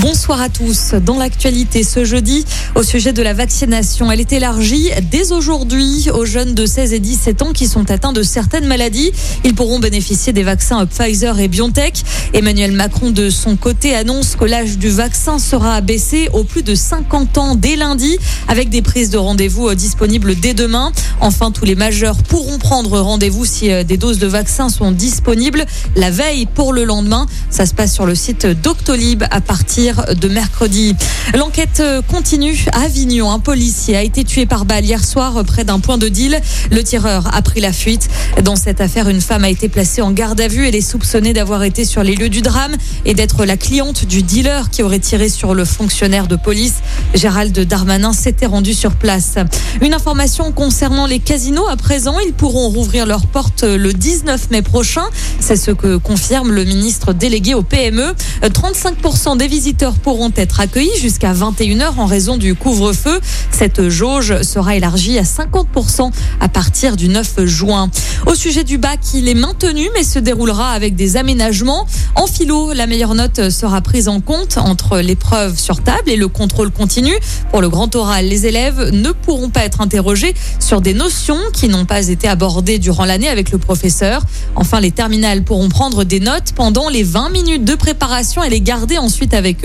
Bonsoir à tous. Dans l'actualité ce jeudi, au sujet de la vaccination, elle est élargie dès aujourd'hui aux jeunes de 16 et 17 ans qui sont atteints de certaines maladies. Ils pourront bénéficier des vaccins Pfizer et BioNTech. Emmanuel Macron, de son côté, annonce que l'âge du vaccin sera abaissé au plus de 50 ans dès lundi, avec des prises de rendez-vous disponibles dès demain. Enfin, tous les majeurs pourront prendre rendez-vous si euh, des doses de vaccins sont disponibles la veille pour le lendemain. Ça se passe sur le site Doctolib à partir de mercredi. L'enquête continue à Avignon. Un policier a été tué par balle hier soir près d'un point de deal. Le tireur a pris la fuite. Dans cette affaire, une femme a été placée en garde à vue. Elle est soupçonnée d'avoir été sur les lieux du drame et d'être la cliente du dealer qui aurait tiré sur le fonctionnaire de police. Gérald Darmanin s'était rendu sur place. Une information concernant les casinos à présent. Ils pourront rouvrir leurs portes le 19 mai prochain. C'est ce que confirme le ministre délégué au PME. 35% des visiteurs visiteurs pourront être accueillis jusqu'à 21h en raison du couvre-feu. Cette jauge sera élargie à 50% à partir du 9 juin. Au sujet du bac, il est maintenu mais se déroulera avec des aménagements. En philo, la meilleure note sera prise en compte entre l'épreuve sur table et le contrôle continu. Pour le grand oral, les élèves ne pourront pas être interrogés sur des notions qui n'ont pas été abordées durant l'année avec le professeur. Enfin, les terminales pourront prendre des notes pendant les 20 minutes de préparation et les garder ensuite avec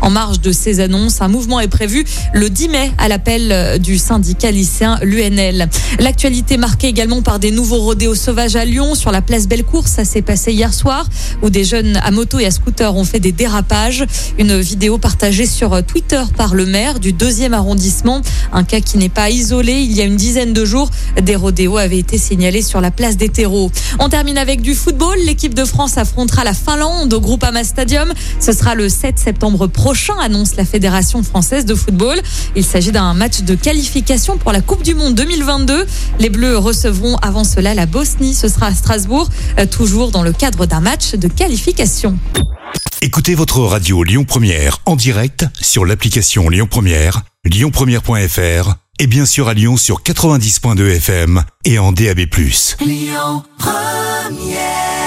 en marge de ces annonces, un mouvement est prévu le 10 mai à l'appel du syndicat lycéen l'UNL. L'actualité marquée également par des nouveaux rodéos sauvages à Lyon sur la place Bellecour. Ça s'est passé hier soir où des jeunes à moto et à scooter ont fait des dérapages. Une vidéo partagée sur Twitter par le maire du deuxième arrondissement. Un cas qui n'est pas isolé. Il y a une dizaine de jours, des rodéos avaient été signalés sur la place des terreaux. On termine avec du football. L'équipe de France affrontera la Finlande au Groupama Stadium. Ce sera le 7 septembre prochain, annonce la Fédération française de football. Il s'agit d'un match de qualification pour la Coupe du Monde 2022. Les Bleus recevront avant cela la Bosnie. Ce sera à Strasbourg, euh, toujours dans le cadre d'un match de qualification. Écoutez votre radio Lyon Première en direct sur l'application Lyon Première, lyonpremière.fr et bien sûr à Lyon sur 90.2 FM et en DAB+. Lyon Première